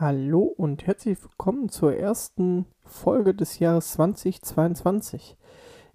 Hallo und herzlich willkommen zur ersten Folge des Jahres 2022.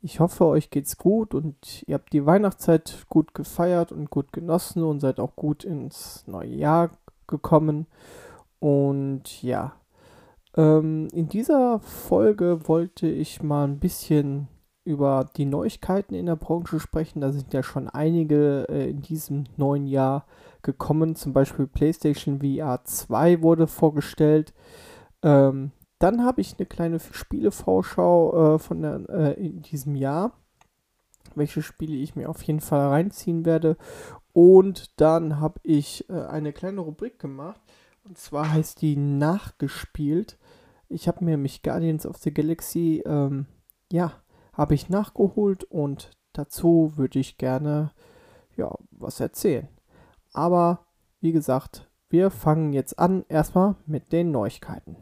Ich hoffe, euch geht's gut und ihr habt die Weihnachtszeit gut gefeiert und gut genossen und seid auch gut ins neue Jahr gekommen. Und ja, ähm, in dieser Folge wollte ich mal ein bisschen über die Neuigkeiten in der Branche sprechen. Da sind ja schon einige äh, in diesem neuen Jahr gekommen. Zum Beispiel PlayStation VR 2 wurde vorgestellt. Ähm, dann habe ich eine kleine Spielevorschau äh, von der, äh, in diesem Jahr, welche Spiele ich mir auf jeden Fall reinziehen werde. Und dann habe ich äh, eine kleine Rubrik gemacht. Und zwar heißt die Nachgespielt. Ich habe mir mich Guardians of the Galaxy, ähm, ja, habe ich nachgeholt und dazu würde ich gerne, ja, was erzählen. Aber wie gesagt, wir fangen jetzt an erstmal mit den Neuigkeiten.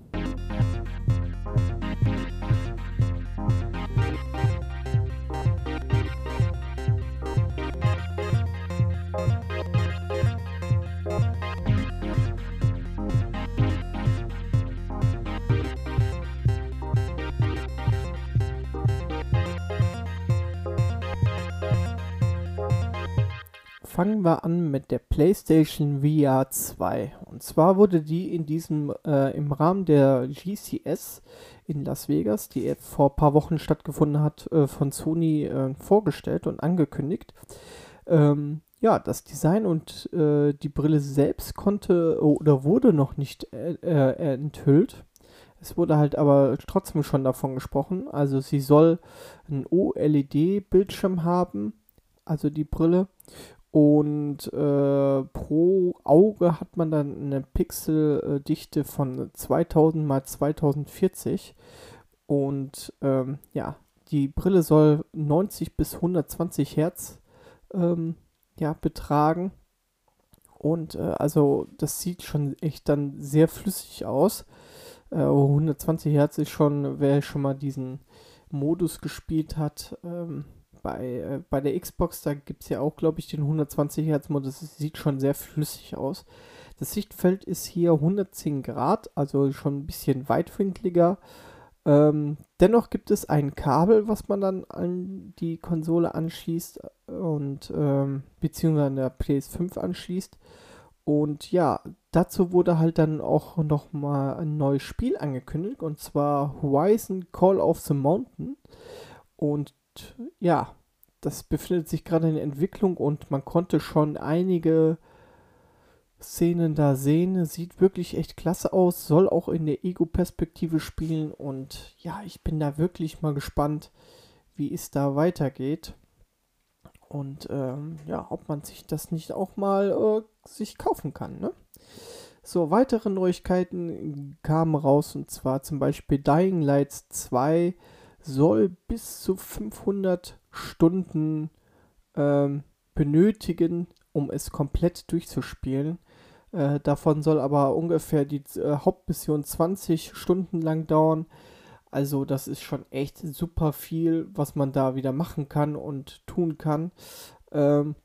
Fangen wir an mit der PlayStation VR 2. Und zwar wurde die in diesem, äh, im Rahmen der GCS in Las Vegas, die vor ein paar Wochen stattgefunden hat, äh, von Sony äh, vorgestellt und angekündigt. Ähm, ja, das Design und äh, die Brille selbst konnte oder wurde noch nicht äh, äh, enthüllt. Es wurde halt aber trotzdem schon davon gesprochen. Also sie soll ein OLED-Bildschirm haben, also die Brille. Und äh, pro Auge hat man dann eine Pixeldichte von 2000 mal 2040. Und ähm, ja, die Brille soll 90 bis 120 Hertz ähm, ja, betragen. Und äh, also das sieht schon echt dann sehr flüssig aus. Äh, 120 Hertz ist schon, wer schon mal diesen Modus gespielt hat, ähm, bei, äh, bei der Xbox, da gibt es ja auch, glaube ich, den 120 Hertz Modus. Das sieht schon sehr flüssig aus. Das Sichtfeld ist hier 110 Grad, also schon ein bisschen weitwinkliger. Ähm, dennoch gibt es ein Kabel, was man dann an die Konsole anschließt und ähm, beziehungsweise an der PS5 anschließt. Und ja, dazu wurde halt dann auch noch mal ein neues Spiel angekündigt und zwar Horizon Call of the Mountain. Und ja, das befindet sich gerade in Entwicklung und man konnte schon einige Szenen da sehen. Sieht wirklich echt klasse aus, soll auch in der Ego-Perspektive spielen und ja, ich bin da wirklich mal gespannt, wie es da weitergeht. Und ähm, ja, ob man sich das nicht auch mal äh, sich kaufen kann, ne? So, weitere Neuigkeiten kamen raus und zwar zum Beispiel Dying Light 2 soll bis zu 500 Stunden ähm, benötigen, um es komplett durchzuspielen. Äh, davon soll aber ungefähr die äh, Hauptmission 20 Stunden lang dauern. Also das ist schon echt super viel, was man da wieder machen kann und tun kann. Ähm,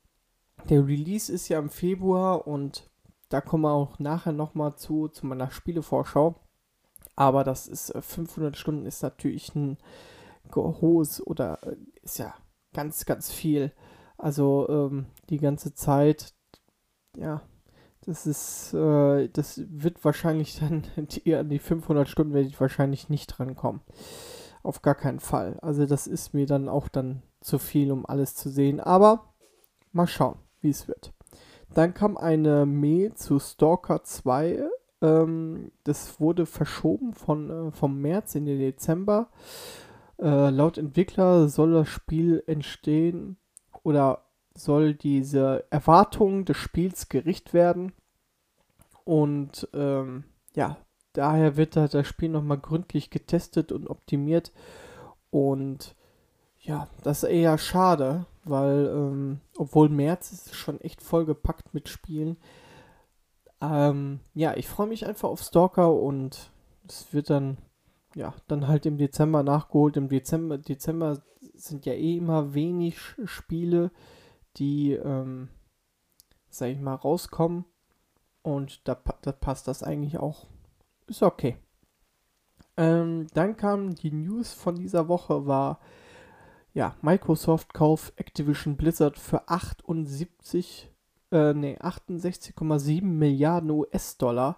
der Release ist ja im Februar und da kommen wir auch nachher nochmal zu, zu meiner Spielevorschau. Aber das ist 500 äh, Stunden ist natürlich ein hohes oder äh, ist ja ganz, ganz viel. Also ähm, die ganze Zeit, ja, das ist, äh, das wird wahrscheinlich dann, die, an die 500 Stunden werde ich wahrscheinlich nicht drankommen. Auf gar keinen Fall. Also das ist mir dann auch dann zu viel, um alles zu sehen. Aber mal schauen, wie es wird. Dann kam eine Mail zu Stalker 2. Ähm, das wurde verschoben von, äh, vom März in den Dezember. Äh, laut Entwickler soll das Spiel entstehen oder soll diese Erwartung des Spiels gericht werden. Und ähm, ja, daher wird da das Spiel nochmal gründlich getestet und optimiert. Und ja, das ist eher schade, weil ähm, obwohl März ist schon echt vollgepackt mit Spielen. Ähm, ja, ich freue mich einfach auf Stalker und es wird dann ja, dann halt im Dezember nachgeholt. Im Dezember, Dezember sind ja eh immer wenig Spiele, die, ähm, sag ich mal, rauskommen. Und da, da passt das eigentlich auch ist okay. Ähm, dann kam die News von dieser Woche, war ja, Microsoft kauft Activision Blizzard für 78, äh, nee, 68,7 Milliarden US-Dollar.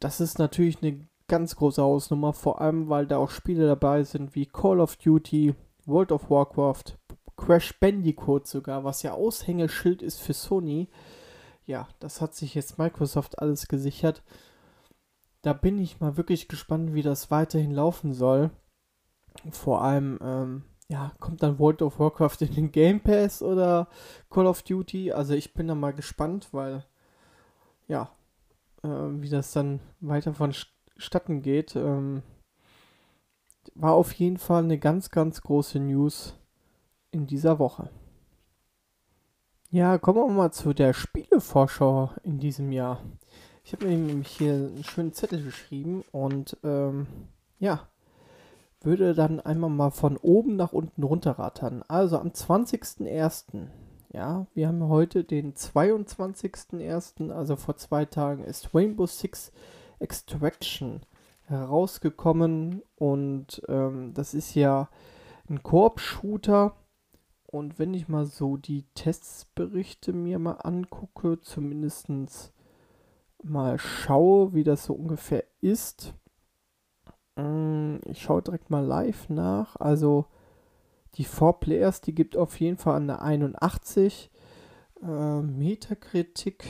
Das ist natürlich eine ganz große Hausnummer, vor allem weil da auch Spiele dabei sind wie Call of Duty, World of Warcraft, Crash Bandicoot sogar, was ja Aushängeschild ist für Sony. Ja, das hat sich jetzt Microsoft alles gesichert. Da bin ich mal wirklich gespannt, wie das weiterhin laufen soll. Vor allem, ähm, ja, kommt dann World of Warcraft in den Game Pass oder Call of Duty? Also ich bin da mal gespannt, weil, ja, äh, wie das dann weiter vonstatten geht. Ähm, war auf jeden Fall eine ganz, ganz große News in dieser Woche. Ja, kommen wir mal zu der Spielevorschau in diesem Jahr. Ich habe mir nämlich hier einen schönen Zettel geschrieben und ähm, ja, würde dann einmal mal von oben nach unten runterrattern. Also am 20.01. Ja, wir haben heute den 22.01., also vor zwei Tagen ist Rainbow Six Extraction herausgekommen und ähm, das ist ja ein Koop-Shooter. Und wenn ich mal so die Testberichte mir mal angucke, zumindestens mal schaue, wie das so ungefähr ist. Mm, ich schaue direkt mal live nach. Also die 4 Players, die gibt auf jeden Fall eine 81. Äh, Metakritik,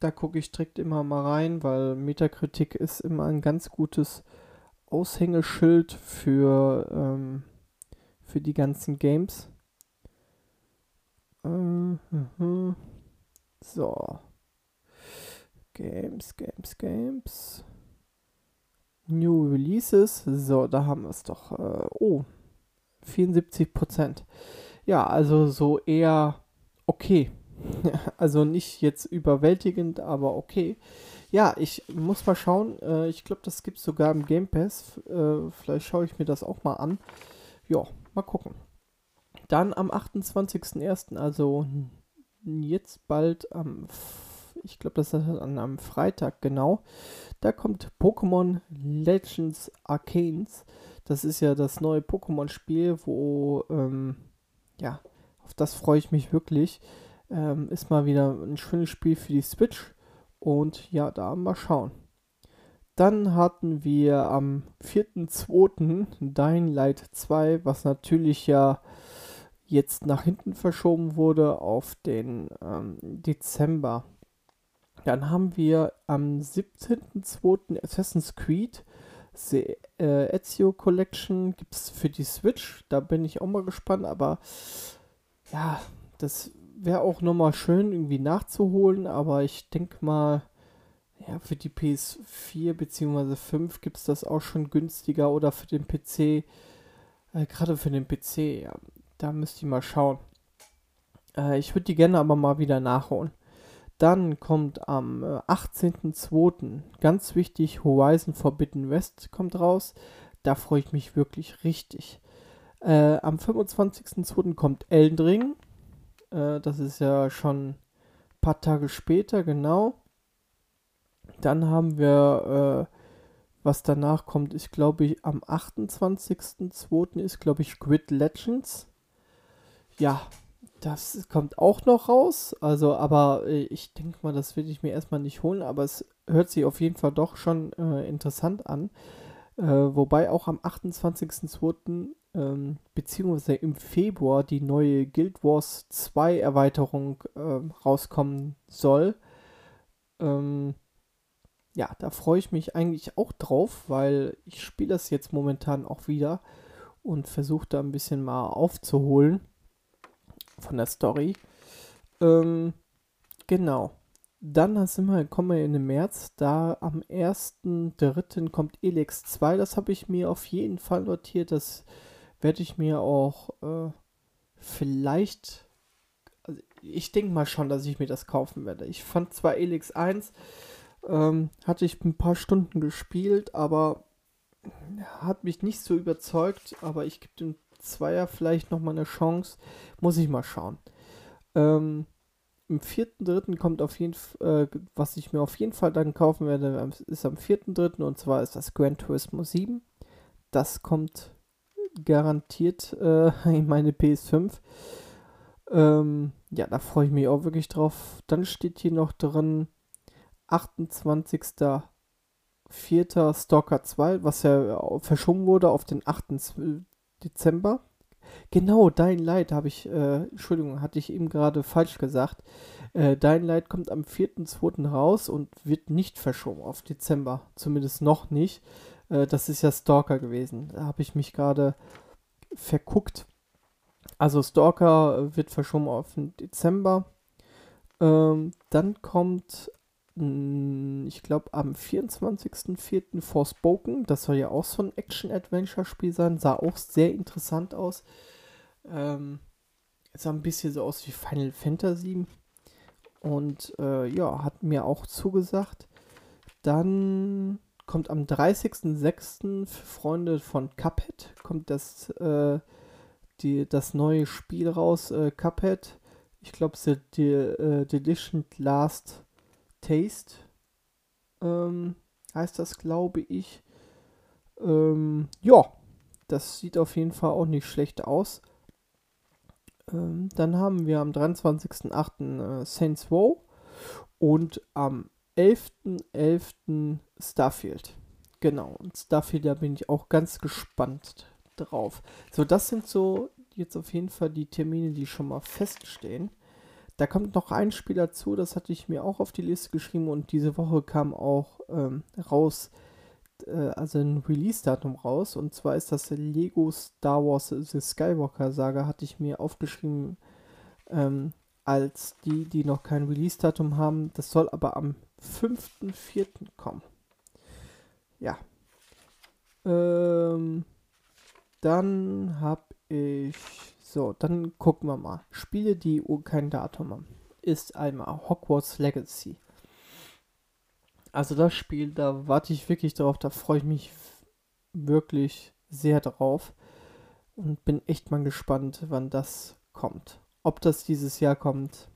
da gucke ich direkt immer mal rein, weil Metakritik ist immer ein ganz gutes Aushängeschild für, ähm, für die ganzen Games. Uh So. Games, Games, Games. New Releases. So, da haben wir es doch. Äh, oh, 74%. Ja, also so eher okay. also nicht jetzt überwältigend, aber okay. Ja, ich muss mal schauen. Äh, ich glaube, das gibt es sogar im Game Pass. Äh, vielleicht schaue ich mir das auch mal an. Ja, mal gucken. Dann am 28.01., also jetzt bald am ich glaube, das ist an einem Freitag genau. Da kommt Pokémon Legends Arcanes. Das ist ja das neue Pokémon-Spiel, wo, ähm, ja, auf das freue ich mich wirklich. Ähm, ist mal wieder ein schönes Spiel für die Switch. Und ja, da mal schauen. Dann hatten wir am 4.2. Dying Light 2, was natürlich ja jetzt nach hinten verschoben wurde auf den ähm, Dezember. Dann haben wir am 17.02. Assassin's Creed The äh, Ezio Collection gibt es für die Switch. Da bin ich auch mal gespannt, aber ja, das wäre auch nochmal schön irgendwie nachzuholen, aber ich denke mal, ja, für die PS4 bzw. 5 gibt es das auch schon günstiger oder für den PC, äh, gerade für den PC, ja, da müsste ich mal schauen. Äh, ich würde die gerne aber mal wieder nachholen. Dann kommt am 18.02. Äh, ganz wichtig, Horizon Forbidden West kommt raus. Da freue ich mich wirklich richtig. Äh, am 25.02. kommt Elden Ring. Äh, das ist ja schon ein paar Tage später, genau. Dann haben wir, äh, was danach kommt, ist glaube ich am 28.02. ist glaube ich Grid Legends. Ja, das kommt auch noch raus. Also, aber äh, ich denke mal, das will ich mir erstmal nicht holen. Aber es hört sich auf jeden Fall doch schon äh, interessant an. Äh, wobei auch am 28.02. Ähm, beziehungsweise im Februar die neue Guild Wars 2 Erweiterung ähm, rauskommen soll. Ähm, ja, da freue ich mich eigentlich auch drauf, weil ich spiele das jetzt momentan auch wieder und versuche da ein bisschen mal aufzuholen von der Story. Ähm, genau. Dann sind wir, kommen wir in den März. Da am 1.3. kommt Elex 2. Das habe ich mir auf jeden Fall notiert. Das werde ich mir auch äh, vielleicht. Also ich denke mal schon, dass ich mir das kaufen werde. Ich fand zwar Elex 1, ähm, hatte ich ein paar Stunden gespielt, aber hat mich nicht so überzeugt. Aber ich gebe dem Zweier vielleicht nochmal eine Chance. Muss ich mal schauen. Ähm, Im 4.3. kommt auf jeden Fall, äh, was ich mir auf jeden Fall dann kaufen werde, ist am 4.3. und zwar ist das Gran Turismo 7. Das kommt garantiert äh, in meine PS5. Ähm, ja, da freue ich mich auch wirklich drauf. Dann steht hier noch drin 28.04. Stalker 2, was ja verschoben wurde auf den 8. Dezember. Genau, Dein Light habe ich, äh, Entschuldigung, hatte ich eben gerade falsch gesagt. Äh, Dein Light kommt am 4.2. raus und wird nicht verschoben auf Dezember. Zumindest noch nicht. Äh, das ist ja Stalker gewesen. Da habe ich mich gerade verguckt. Also Stalker wird verschoben auf den Dezember. Ähm, dann kommt, mh, hm, ich glaube, am 24.04. Forspoken. Das soll ja auch so ein Action-Adventure-Spiel sein. Sah auch sehr interessant aus. Ähm, sah ein bisschen so aus wie Final Fantasy. Und äh, ja, hat mir auch zugesagt. Dann kommt am 30.06. für Freunde von Cuphead kommt das, äh, die, das neue Spiel raus, äh, Cuphead. Ich glaube, es ist die, äh, Delicious Last Taste. Ähm, heißt das, glaube ich. Ähm, ja, das sieht auf jeden Fall auch nicht schlecht aus. Ähm, dann haben wir am 23.08. Äh, Saints Row und am 11.11. .11. Starfield. Genau, und Starfield, da bin ich auch ganz gespannt drauf. So, das sind so jetzt auf jeden Fall die Termine, die schon mal feststehen. Da kommt noch ein Spiel dazu, das hatte ich mir auch auf die Liste geschrieben und diese Woche kam auch ähm, raus, äh, also ein Release-Datum raus. Und zwar ist das Lego Star Wars The Skywalker Saga, hatte ich mir aufgeschrieben ähm, als die, die noch kein Release-Datum haben. Das soll aber am 5.4. kommen. Ja. Ähm, dann habe ich. So, dann gucken wir mal. Spiele, die kein Datum haben. Ist einmal Hogwarts Legacy. Also das Spiel, da warte ich wirklich drauf. Da freue ich mich wirklich sehr drauf. Und bin echt mal gespannt, wann das kommt. Ob das dieses Jahr kommt,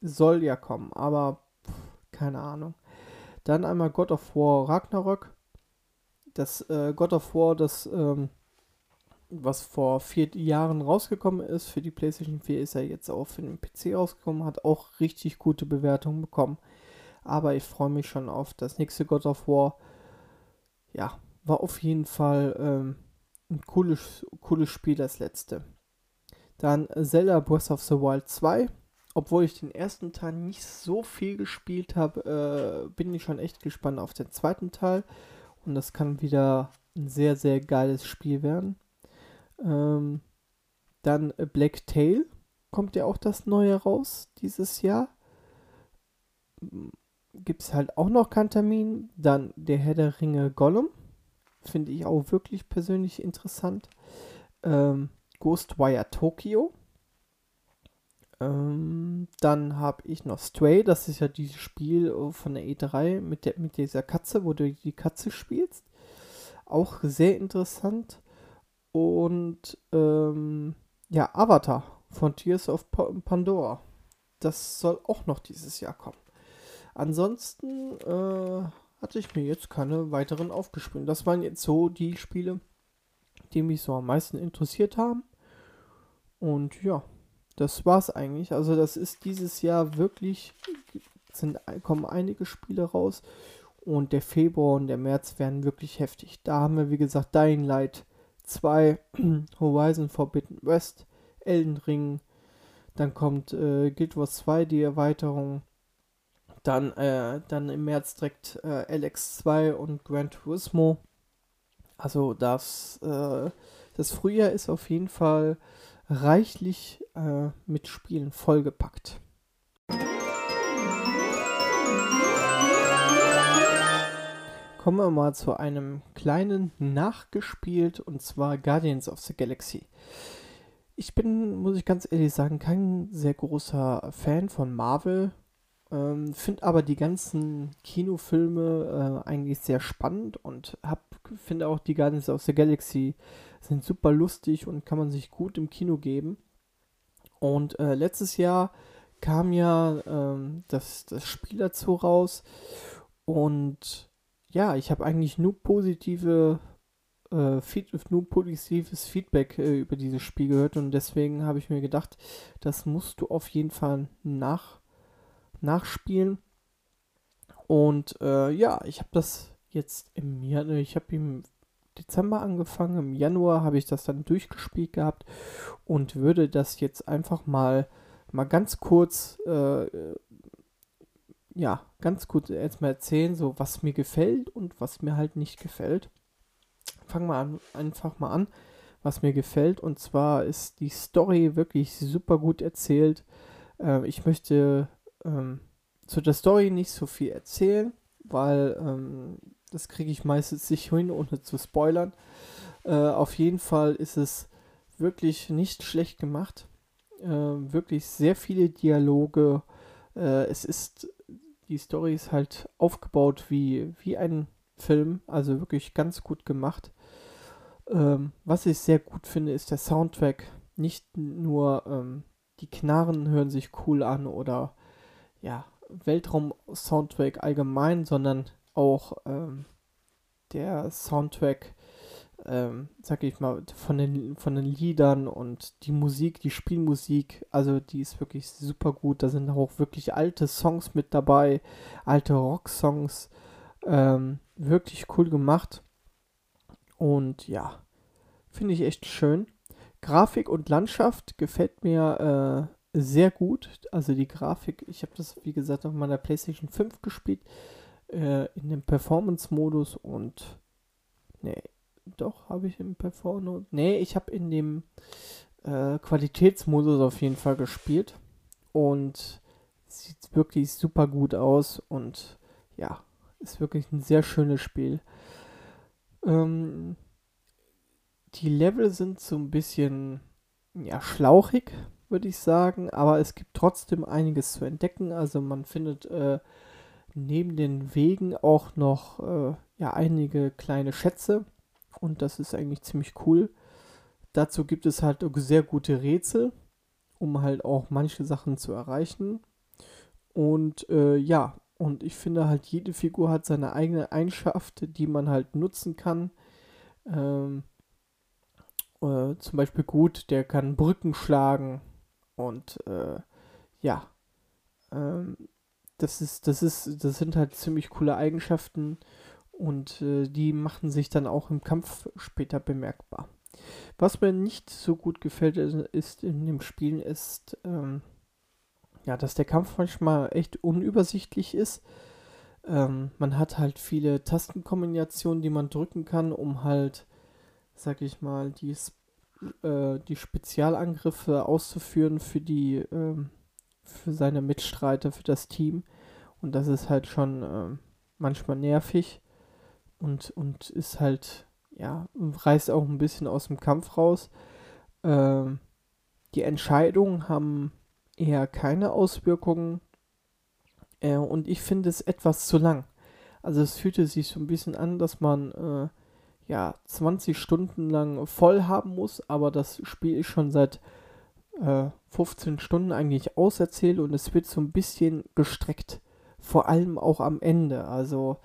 soll ja kommen. Aber keine Ahnung. Dann einmal God of War Ragnarök. Das äh, God of War, das, ähm, was vor vier Jahren rausgekommen ist für die PlayStation 4, ist ja jetzt auch für den PC rausgekommen, hat auch richtig gute Bewertungen bekommen. Aber ich freue mich schon auf das nächste God of War. Ja, war auf jeden Fall ähm, ein cooles, cooles Spiel, das letzte. Dann Zelda Breath of the Wild 2 obwohl ich den ersten Teil nicht so viel gespielt habe, äh, bin ich schon echt gespannt auf den zweiten Teil. Und das kann wieder ein sehr, sehr geiles Spiel werden. Ähm, dann Black Tail kommt ja auch das neue raus dieses Jahr. Gibt es halt auch noch keinen. Dann der Herr der Ringe Gollum. Finde ich auch wirklich persönlich interessant. Ähm, Ghostwire Tokyo ähm, dann habe ich noch Stray, das ist ja dieses Spiel äh, von der E3 mit, der, mit dieser Katze, wo du die Katze spielst. Auch sehr interessant. Und ähm, ja, Avatar von Tears of Pandora. Das soll auch noch dieses Jahr kommen. Ansonsten äh, hatte ich mir jetzt keine weiteren aufgespielt. Das waren jetzt so die Spiele, die mich so am meisten interessiert haben. Und ja, das war's eigentlich. Also das ist dieses Jahr wirklich, sind, kommen einige Spiele raus und der Februar und der März werden wirklich heftig. Da haben wir, wie gesagt, Dying Light 2, Horizon Forbidden West, Elden Ring, dann kommt äh, Guild Wars 2, die Erweiterung, dann, äh, dann im März direkt äh, LX2 und Gran Turismo. Also das, äh, das Frühjahr ist auf jeden Fall reichlich äh, mit Spielen vollgepackt. Kommen wir mal zu einem kleinen Nachgespielt und zwar Guardians of the Galaxy. Ich bin, muss ich ganz ehrlich sagen, kein sehr großer Fan von Marvel. Ähm, Finde aber die ganzen Kinofilme äh, eigentlich sehr spannend und finde auch die Guardians of the Galaxy sind super lustig und kann man sich gut im Kino geben. Und äh, letztes Jahr kam ja ähm, das, das Spiel dazu raus. Und ja, ich habe eigentlich nur positive äh, Feed, nur positives Feedback äh, über dieses Spiel gehört und deswegen habe ich mir gedacht, das musst du auf jeden Fall nach, nachspielen. Und äh, ja, ich habe das jetzt im Januar, ich habe im Dezember angefangen, im Januar habe ich das dann durchgespielt gehabt und würde das jetzt einfach mal mal ganz kurz äh, ja, ganz kurz erstmal erzählen, so was mir gefällt und was mir halt nicht gefällt. Fangen wir an, einfach mal an, was mir gefällt. Und zwar ist die Story wirklich super gut erzählt. Äh, ich möchte ähm, zu der Story nicht so viel erzählen, weil ähm, das kriege ich meistens nicht hin, ohne zu spoilern. Äh, auf jeden Fall ist es wirklich nicht schlecht gemacht. Äh, wirklich sehr viele Dialoge. Äh, es ist die Story ist halt aufgebaut wie, wie ein Film, also wirklich ganz gut gemacht. Ähm, was ich sehr gut finde, ist der Soundtrack. Nicht nur ähm, die Knarren hören sich cool an oder ja, Weltraum-Soundtrack allgemein, sondern auch ähm, der Soundtrack ähm, sag ich mal, von den, von den Liedern und die Musik, die Spielmusik, also die ist wirklich super gut. Da sind auch wirklich alte Songs mit dabei, alte Rocksongs. Ähm, wirklich cool gemacht. Und ja, finde ich echt schön. Grafik und Landschaft gefällt mir äh, sehr gut. Also die Grafik, ich habe das wie gesagt auf meiner PlayStation 5 gespielt, äh, in dem Performance-Modus und nee, doch, habe ich im Performance. Nee, ich habe in dem äh, Qualitätsmodus auf jeden Fall gespielt. Und sieht wirklich super gut aus. Und ja, ist wirklich ein sehr schönes Spiel. Ähm, die Level sind so ein bisschen ja, schlauchig, würde ich sagen. Aber es gibt trotzdem einiges zu entdecken. Also man findet äh, neben den Wegen auch noch äh, ja, einige kleine Schätze und das ist eigentlich ziemlich cool. Dazu gibt es halt sehr gute Rätsel, um halt auch manche Sachen zu erreichen. Und äh, ja, und ich finde halt, jede Figur hat seine eigene Eigenschaft, die man halt nutzen kann. Ähm, äh, zum Beispiel gut, der kann Brücken schlagen und äh, ja, ähm, das ist, das ist, das sind halt ziemlich coole Eigenschaften und äh, die machen sich dann auch im Kampf später bemerkbar. Was mir nicht so gut gefällt ist in dem Spiel ist, ähm, ja, dass der Kampf manchmal echt unübersichtlich ist. Ähm, man hat halt viele Tastenkombinationen, die man drücken kann, um halt, sag ich mal, die, äh, die Spezialangriffe auszuführen für die, äh, für seine Mitstreiter, für das Team. Und das ist halt schon äh, manchmal nervig und, und ist halt, ja, reißt auch ein bisschen aus dem Kampf raus. Ähm, die Entscheidungen haben eher keine Auswirkungen äh, und ich finde es etwas zu lang. Also es fühlte sich so ein bisschen an, dass man äh, ja 20 Stunden lang voll haben muss, aber das Spiel ist schon seit äh, 15 Stunden eigentlich auserzählt und es wird so ein bisschen gestreckt. Vor allem auch am Ende. Also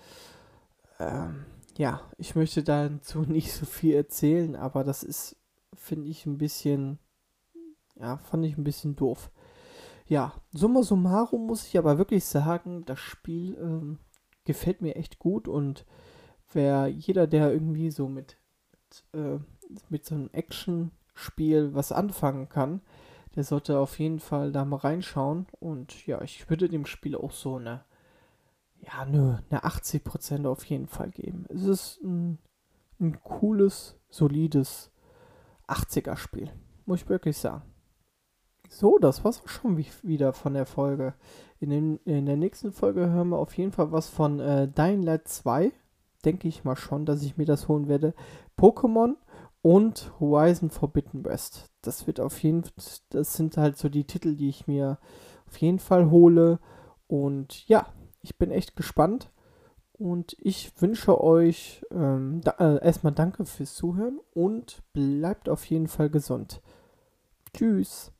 ähm, ja, ich möchte dazu nicht so viel erzählen, aber das ist, finde ich, ein bisschen, ja, fand ich ein bisschen doof. Ja, summa summarum muss ich aber wirklich sagen, das Spiel ähm, gefällt mir echt gut und wer jeder, der irgendwie so mit, mit, äh, mit so einem Action-Spiel was anfangen kann, der sollte auf jeden Fall da mal reinschauen und ja, ich würde dem Spiel auch so eine ja, nö, eine 80% auf jeden Fall geben. Es ist ein, ein cooles, solides 80er-Spiel. Muss ich wirklich sagen. So, das war's auch schon wieder von der Folge. In, den, in der nächsten Folge hören wir auf jeden Fall was von äh, Dying Light 2. Denke ich mal schon, dass ich mir das holen werde. Pokémon und Horizon Forbidden West. Das wird auf jeden Fall, das sind halt so die Titel, die ich mir auf jeden Fall hole. Und ja, ich bin echt gespannt und ich wünsche euch ähm, da, äh, erstmal danke fürs Zuhören und bleibt auf jeden Fall gesund. Tschüss.